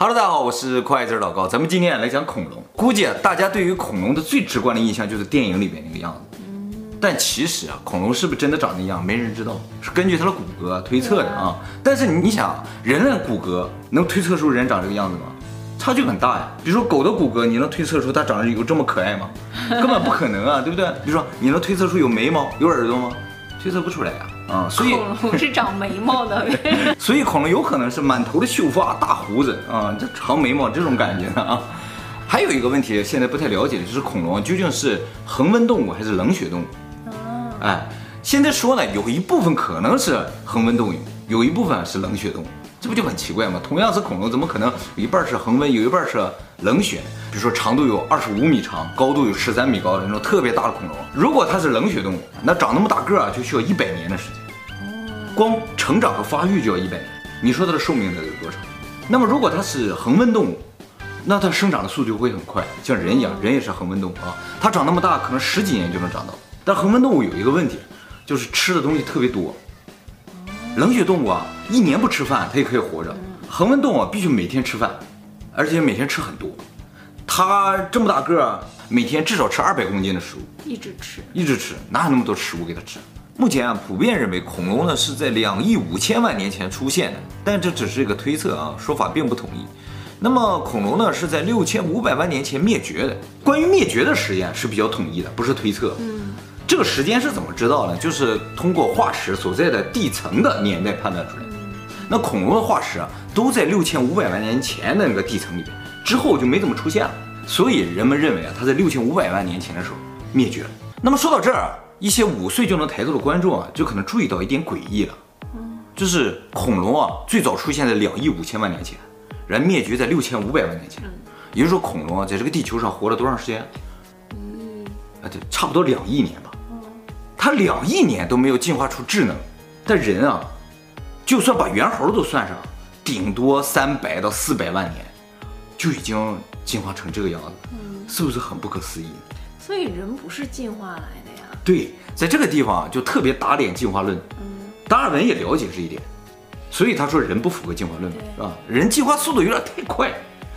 Hello，大家好，我是快字老高，咱们今天来讲恐龙。估计啊，大家对于恐龙的最直观的印象就是电影里边那个样子。但其实啊，恐龙是不是真的长那样，没人知道，是根据它的骨骼推测的啊。但是你想，人类骨骼能推测出人长这个样子吗？差距很大呀。比如说狗的骨骼，你能推测出它长得有这么可爱吗？根本不可能啊，对不对？比如说你能推测出有眉毛、有耳朵吗？推测不出来呀。啊，所以恐龙是长眉毛的，所以恐龙有可能是满头的秀发、大胡子啊，这长眉毛这种感觉的啊。还有一个问题，现在不太了解的就是恐龙究竟是恒温动物还是冷血动物？哎，现在说呢，有一部分可能是恒温动物，有一部分是冷血动物，这不就很奇怪吗？同样是恐龙，怎么可能有一半是恒温，有一半是冷血？比如说长度有二十五米长，高度有十三米高的那种特别大的恐龙，如果它是冷血动物，那长那么大个儿就需要一百年的时间。光成长和发育就要一百年，你说它的寿命得有多长？那么如果它是恒温动物，那它生长的速度会很快，像人一样，人也是恒温动物啊，它长那么大，可能十几年就能长到。但恒温动物有一个问题，就是吃的东西特别多。冷血动物啊，一年不吃饭它也可以活着，恒温动物啊必须每天吃饭，而且每天吃很多。它这么大个儿，每天至少吃二百公斤的食物，一直吃，一直吃，哪有那么多食物给它吃？目前啊，普遍认为恐龙呢是在两亿五千万年前出现的，但这只是一个推测啊，说法并不统一。那么恐龙呢是在六千五百万年前灭绝的。关于灭绝的实验是比较统一的，不是推测。嗯，这个时间是怎么知道呢？就是通过化石所在的地层的年代判断出来的。那恐龙的化石啊都在六千五百万年前的那个地层里边，之后就没怎么出现了。所以人们认为啊，它在六千五百万年前的时候灭绝了。那么说到这儿。一些五岁就能抬头的观众啊，就可能注意到一点诡异了，就是恐龙啊最早出现在两亿五千万年前，然后灭绝在六千五百万年前，也就是说恐龙啊在这个地球上活了多长时间？嗯，啊对，差不多两亿年吧。它两亿年都没有进化出智能，但人啊，就算把猿猴都算上，顶多三百到四百万年，就已经进化成这个样子，是不是很不可思议？所以人不是进化来的。对，在这个地方就特别打脸进化论。达尔文也了解这一点，所以他说人不符合进化论，是吧？人进化速度有点太快。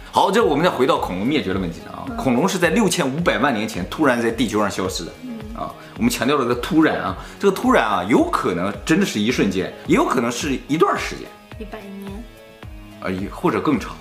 好，这我们再回到恐龙灭绝的问题上啊。恐龙是在六千五百万年前突然在地球上消失的啊。我们强调了个突然啊，这个突然啊，有可能真的是一瞬间，也有可能是一段时间，一百年，啊，或者更长。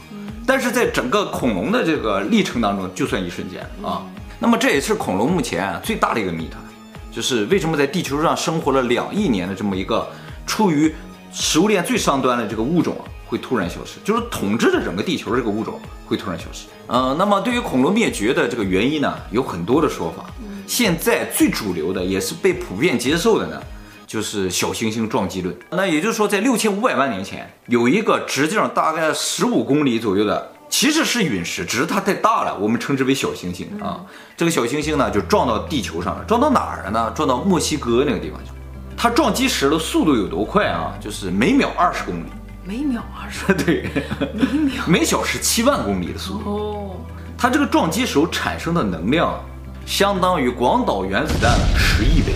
但是在整个恐龙的这个历程当中，就算一瞬间啊。那么这也是恐龙目前最大的一个谜团。就是为什么在地球上生活了两亿年的这么一个处于食物链最上端的这个物种啊，会突然消失？就是统治着整个地球这个物种会突然消失？嗯，那么对于恐龙灭绝的这个原因呢，有很多的说法。现在最主流的也是被普遍接受的呢，就是小行星撞击论。那也就是说，在六千五百万年前，有一个直径大概十五公里左右的。其实是陨石，只是它太大了，我们称之为小行星啊。这个小行星呢，就撞到地球上了，撞到哪儿了呢？撞到墨西哥那个地方去了。它撞击时的速度有多快啊？就是每秒二十公里。每秒二十？对，每秒每小时七万公里的速度。哦。它这个撞击时候产生的能量，相当于广岛原子弹的十亿倍。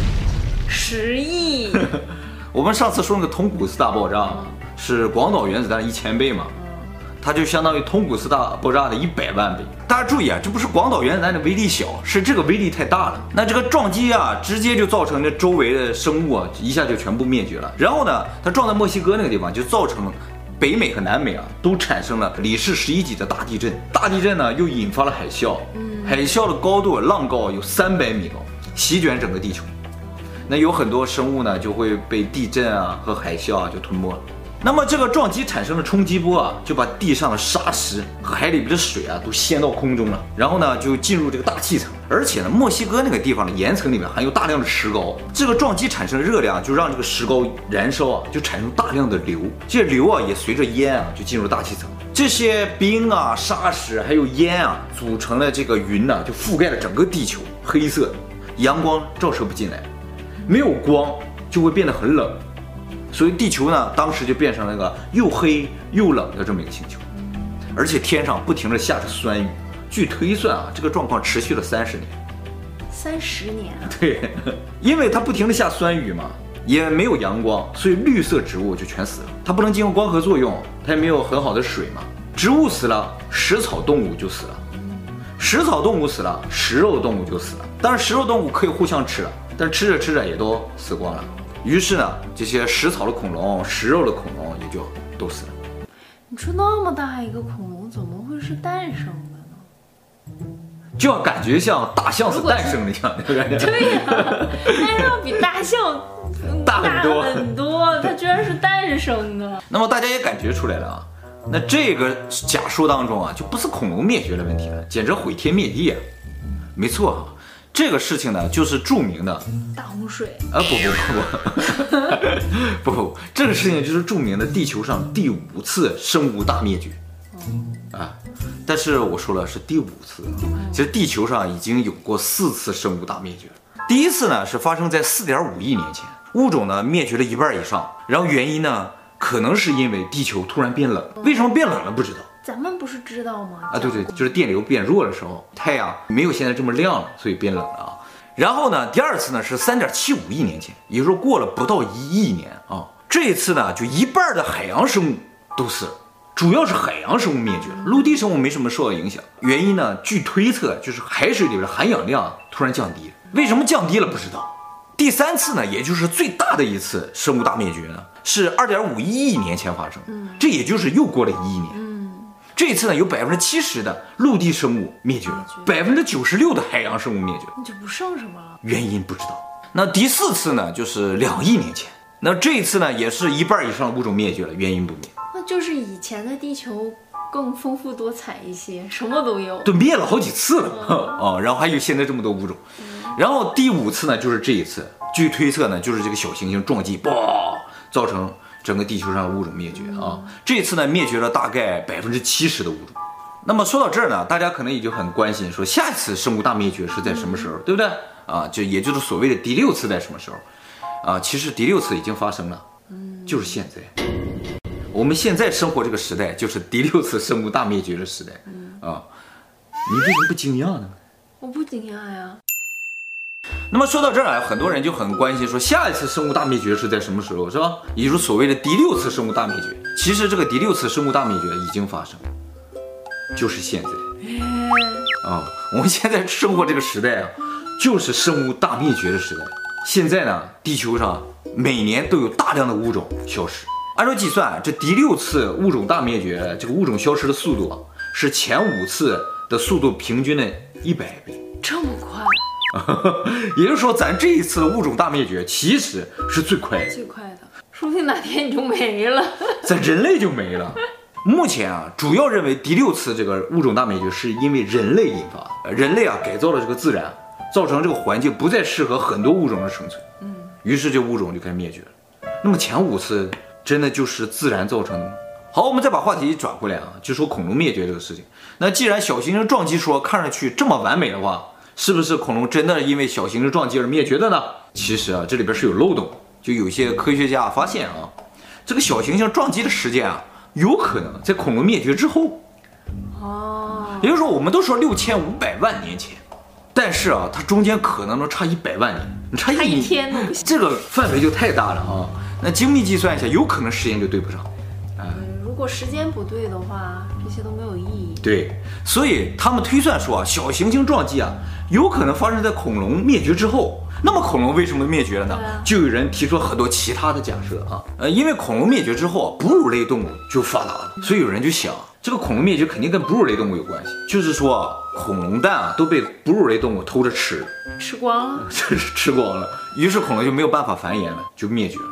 十亿？我们上次说那个铜鼓斯大爆炸，是广岛原子弹的一千倍嘛？它就相当于通古斯大爆炸的一百万倍。大家注意啊，这不是广岛原子弹的威力小，是这个威力太大了。那这个撞击啊，直接就造成这周围的生物啊，一下就全部灭绝了。然后呢，它撞在墨西哥那个地方，就造成北美和南美啊，都产生了里氏十一级的大地震。大地震呢，又引发了海啸。海啸的高度浪高有三百米高，席卷整个地球。那有很多生物呢，就会被地震啊和海啸啊就吞没了。那么这个撞击产生的冲击波啊，就把地上的沙石和海里边的水啊都掀到空中了，然后呢就进入这个大气层，而且呢墨西哥那个地方的岩层里面含有大量的石膏，这个撞击产生的热量就让这个石膏燃烧啊，就产生大量的硫，这硫啊也随着烟啊就进入大气层，这些冰啊沙石还有烟啊组成了这个云呢，就覆盖了整个地球，黑色，阳光照射不进来，没有光就会变得很冷。所以地球呢，当时就变成了一个又黑又冷的这么一个星球，而且天上不停地下着酸雨。据推算啊，这个状况持续了三十年。三十年啊？对，因为它不停地下酸雨嘛，也没有阳光，所以绿色植物就全死了。它不能经过光合作用，它也没有很好的水嘛，植物死了，食草动物就死了；食草动物死了，食肉动物就死了。当然，食肉动物可以互相吃了，但是吃着吃着也都死光了。于是呢，这些食草的恐龙、食肉的恐龙也就都死了。你说那么大一个恐龙，怎么会是诞生的呢？就要感觉像大象是诞生的一样，对不对？对呀、啊，但是要比大象大很多很多，它居然是诞生的。那么大家也感觉出来了啊，那这个假说当中啊，就不是恐龙灭绝的问题了，简直毁天灭地啊！没错啊。这个事情呢，就是著名的。大洪水。啊！不不不不。不 不，这个事情就是著名的地球上第五次生物大灭绝。啊！但是我说了是第五次，其实地球上已经有过四次生物大灭绝。第一次呢是发生在四点五亿年前，物种呢灭绝了一半以上，然后原因呢可能是因为地球突然变冷，为什么变冷了？不知道。咱们不是知道吗？啊，对对，就是电流变弱的时候，太阳没有现在这么亮了，所以变冷了啊。然后呢，第二次呢是三点七五亿年前，也就是说过了不到一亿年啊。这一次呢，就一半的海洋生物都死了，主要是海洋生物灭绝了，陆地生物没什么受到影响。原因呢，据推测就是海水里边的含氧量突然降低了。为什么降低了不知道。第三次呢，也就是最大的一次生物大灭绝呢，是二点五一亿年前发生，这也就是又过了一亿年。这一次呢，有百分之七十的陆地生物灭绝了，百分之九十六的海洋生物灭绝，那就不剩什么了。原因不知道。那第四次呢，就是两亿年前。那这一次呢，也是一半以上的物种灭绝了，原因不明。那就是以前的地球更丰富多彩一些，什么都有。都灭了好几次了 哦，然后还有现在这么多物种。然后第五次呢，就是这一次，据推测呢，就是这个小行星撞击，爆造成。整个地球上的物种灭绝啊！这次呢，灭绝了大概百分之七十的物种。那么说到这儿呢，大家可能也就很关心，说下一次生物大灭绝是在什么时候，对不对？啊，就也就是所谓的第六次在什么时候？啊，其实第六次已经发生了，就是现在。我们现在生活这个时代就是第六次生物大灭绝的时代啊！你为什么不惊讶呢？我不惊讶呀。那么说到这儿啊，很多人就很关心，说下一次生物大灭绝是在什么时候，是吧？也就是所谓的第六次生物大灭绝。其实这个第六次生物大灭绝已经发生，就是现在。啊、哦，我们现在生活这个时代啊，就是生物大灭绝的时代。现在呢，地球上每年都有大量的物种消失。按照计算，这第六次物种大灭绝，这个物种消失的速度啊，是前五次的速度平均的一百倍。这么快？也就是说，咱这一次的物种大灭绝其实是最快的，最快的，说不定哪天你就没了，咱人类就没了。目前啊，主要认为第六次这个物种大灭绝是因为人类引发的，人类啊改造了这个自然，造成这个环境不再适合很多物种的生存，嗯，于是这物种就开始灭绝了。那么前五次真的就是自然造成的吗？好，我们再把话题转回来啊，就说恐龙灭绝这个事情。那既然小行星撞击说看上去这么完美的话，是不是恐龙真的因为小行星撞击而灭绝的呢？其实啊，这里边是有漏洞。就有些科学家发现啊，这个小行星撞击的时间啊，有可能在恐龙灭绝之后。哦。也就是说，我们都说六千五百万年前，但是啊，它中间可能能差一百万年，你差一天都不行。这个范围就太大了啊。那精密计算一下，有可能时间就对不上。嗯，如果时间不对的话，这些都没有意义。对，所以他们推算说啊，小行星撞击啊。有可能发生在恐龙灭绝之后，那么恐龙为什么灭绝了呢？就有人提出很多其他的假设啊，呃，因为恐龙灭绝之后啊，哺乳类动物就发达了，所以有人就想，这个恐龙灭绝肯定跟哺乳类动物有关系，就是说啊恐龙蛋啊都被哺乳类动物偷着吃，吃光了，这 是吃光了，于是恐龙就没有办法繁衍了，就灭绝了。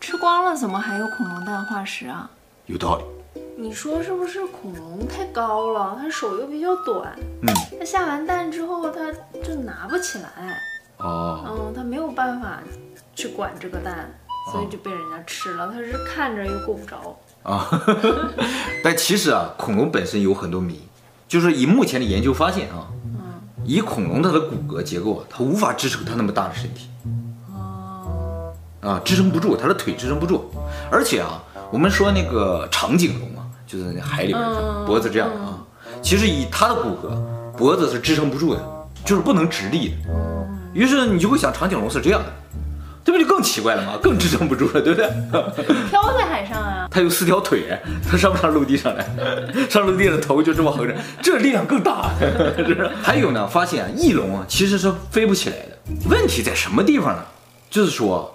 吃光了，怎么还有恐龙蛋化石啊？有道理。你说是不是恐龙太高了，它手又比较短，嗯，它下完蛋之后它就拿不起来，哦，嗯，它没有办法去管这个蛋，所以就被人家吃了。它是看着又够不着。啊，哦、但其实啊，恐龙本身有很多谜，就是以目前的研究发现啊，嗯，以恐龙它的骨骼结构，它无法支撑它那么大的身体，哦，啊，支撑不住，它的腿支撑不住，而且啊，我们说那个长颈龙。就是那海里边，脖子这样啊，其实以它的骨骼，脖子是支撑不住的，就是不能直立的。于是你就会想，长颈龙是这样的，这不就更奇怪了吗？更支撑不住了，对不对？飘在海上啊！它有四条腿，它上不上陆地上来？上陆地的头就这么横着，这力量更大。是不是？还有呢，发现啊，翼龙啊其实是飞不起来的。问题在什么地方呢？就是说，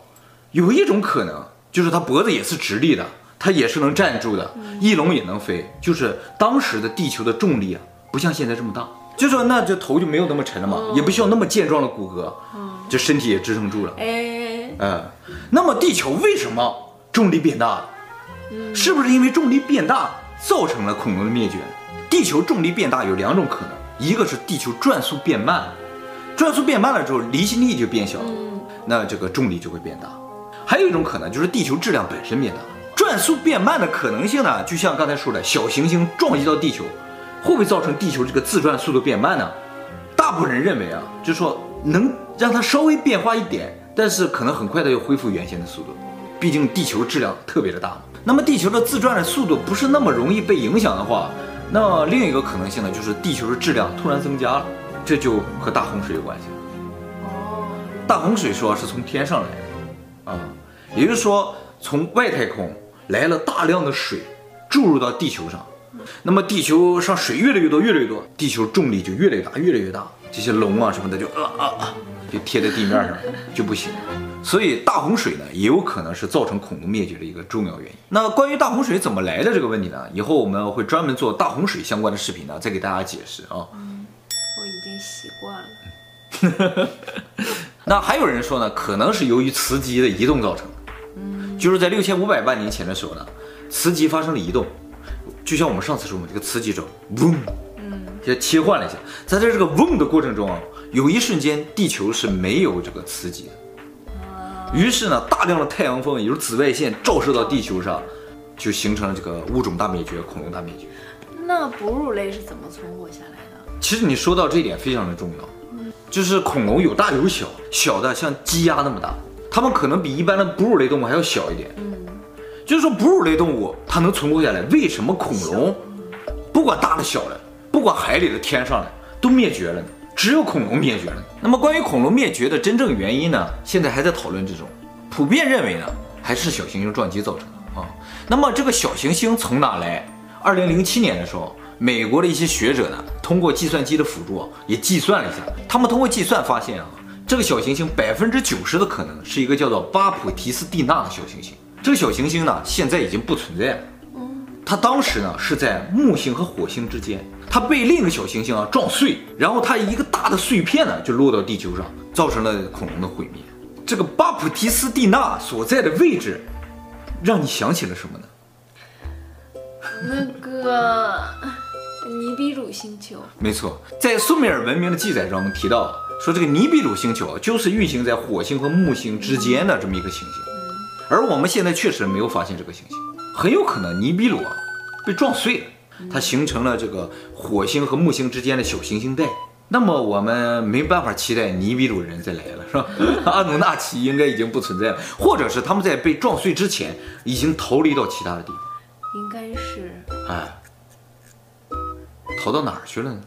有一种可能，就是它脖子也是直立的，它也是能站住的，翼龙也能飞，就是当时的地球的重力啊，不像现在这么大。就说那这头就没有那么沉了嘛，也不需要那么健壮的骨骼，这身体也支撑住了。哎，嗯，那么地球为什么重力变大了？是不是因为重力变大造成了恐龙的灭绝？地球重力变大有两种可能，一个是地球转速变慢，转速变慢了之后离心力就变小了，那这个重力就会变大。还有一种可能就是地球质量本身变大，转速变慢的可能性呢，就像刚才说的小行星撞击到地球。会不会造成地球这个自转速度变慢呢？大部分人认为啊，就是说能让它稍微变化一点，但是可能很快的又恢复原先的速度。毕竟地球质量特别的大。那么地球的自转的速度不是那么容易被影响的话，那另一个可能性呢，就是地球的质量突然增加了，这就和大洪水有关系。哦，大洪水说是从天上来的，啊，也就是说从外太空来了大量的水注入到地球上。那么地球上水越来越多，越来越多，地球重力就越来越大，越来越大，这些龙啊什么的就啊啊啊，就贴在地面上就不行。所以大洪水呢，也有可能是造成恐龙灭绝的一个重要原因。那关于大洪水怎么来的这个问题呢，以后我们会专门做大洪水相关的视频呢，再给大家解释啊。嗯，我已经习惯了。那还有人说呢，可能是由于磁极的移动造成就是在六千五百万年前的时候呢，磁极发生了移动。就像我们上次说嘛，这个磁极轴嗡，嗯，也切换了一下，在这这个嗡的过程中啊，有一瞬间地球是没有这个磁极的，于是呢，大量的太阳风也就是紫外线照射到地球上，就形成了这个物种大灭绝，恐龙大灭绝。那哺乳类是怎么存活下来的？其实你说到这一点非常的重要，就是恐龙有大有小，小的像鸡鸭那么大，它们可能比一般的哺乳类动物还要小一点。嗯。就是说，哺乳类动物它能存活下来，为什么恐龙，不管大的小的，不管海里的天上的，都灭绝了呢？只有恐龙灭绝了。那么关于恐龙灭绝的真正原因呢？现在还在讨论之中。普遍认为呢，还是小行星撞击造成的啊。那么这个小行星从哪来？二零零七年的时候，美国的一些学者呢，通过计算机的辅助也计算了一下，他们通过计算发现啊，这个小行星百分之九十的可能是一个叫做巴普提斯蒂娜的小行星。这个小行星呢，现在已经不存在了。它当时呢是在木星和火星之间，它被另一个小行星啊撞碎，然后它一个大的碎片呢就落到地球上，造成了恐龙的毁灭。这个巴普提斯蒂娜所在的位置，让你想起了什么呢？那个尼比鲁星球。没错，在苏美尔文明的记载中提到，说这个尼比鲁星球就是运行在火星和木星之间的这么一个行星。而我们现在确实没有发现这个行星，很有可能尼比鲁啊被撞碎了，它形成了这个火星和木星之间的小行星带。那么我们没办法期待尼比鲁人再来了，是吧？阿努纳奇应该已经不存在了，或者是他们在被撞碎之前已经逃离到其他的地方。应该是。哎，逃到哪儿去了呢？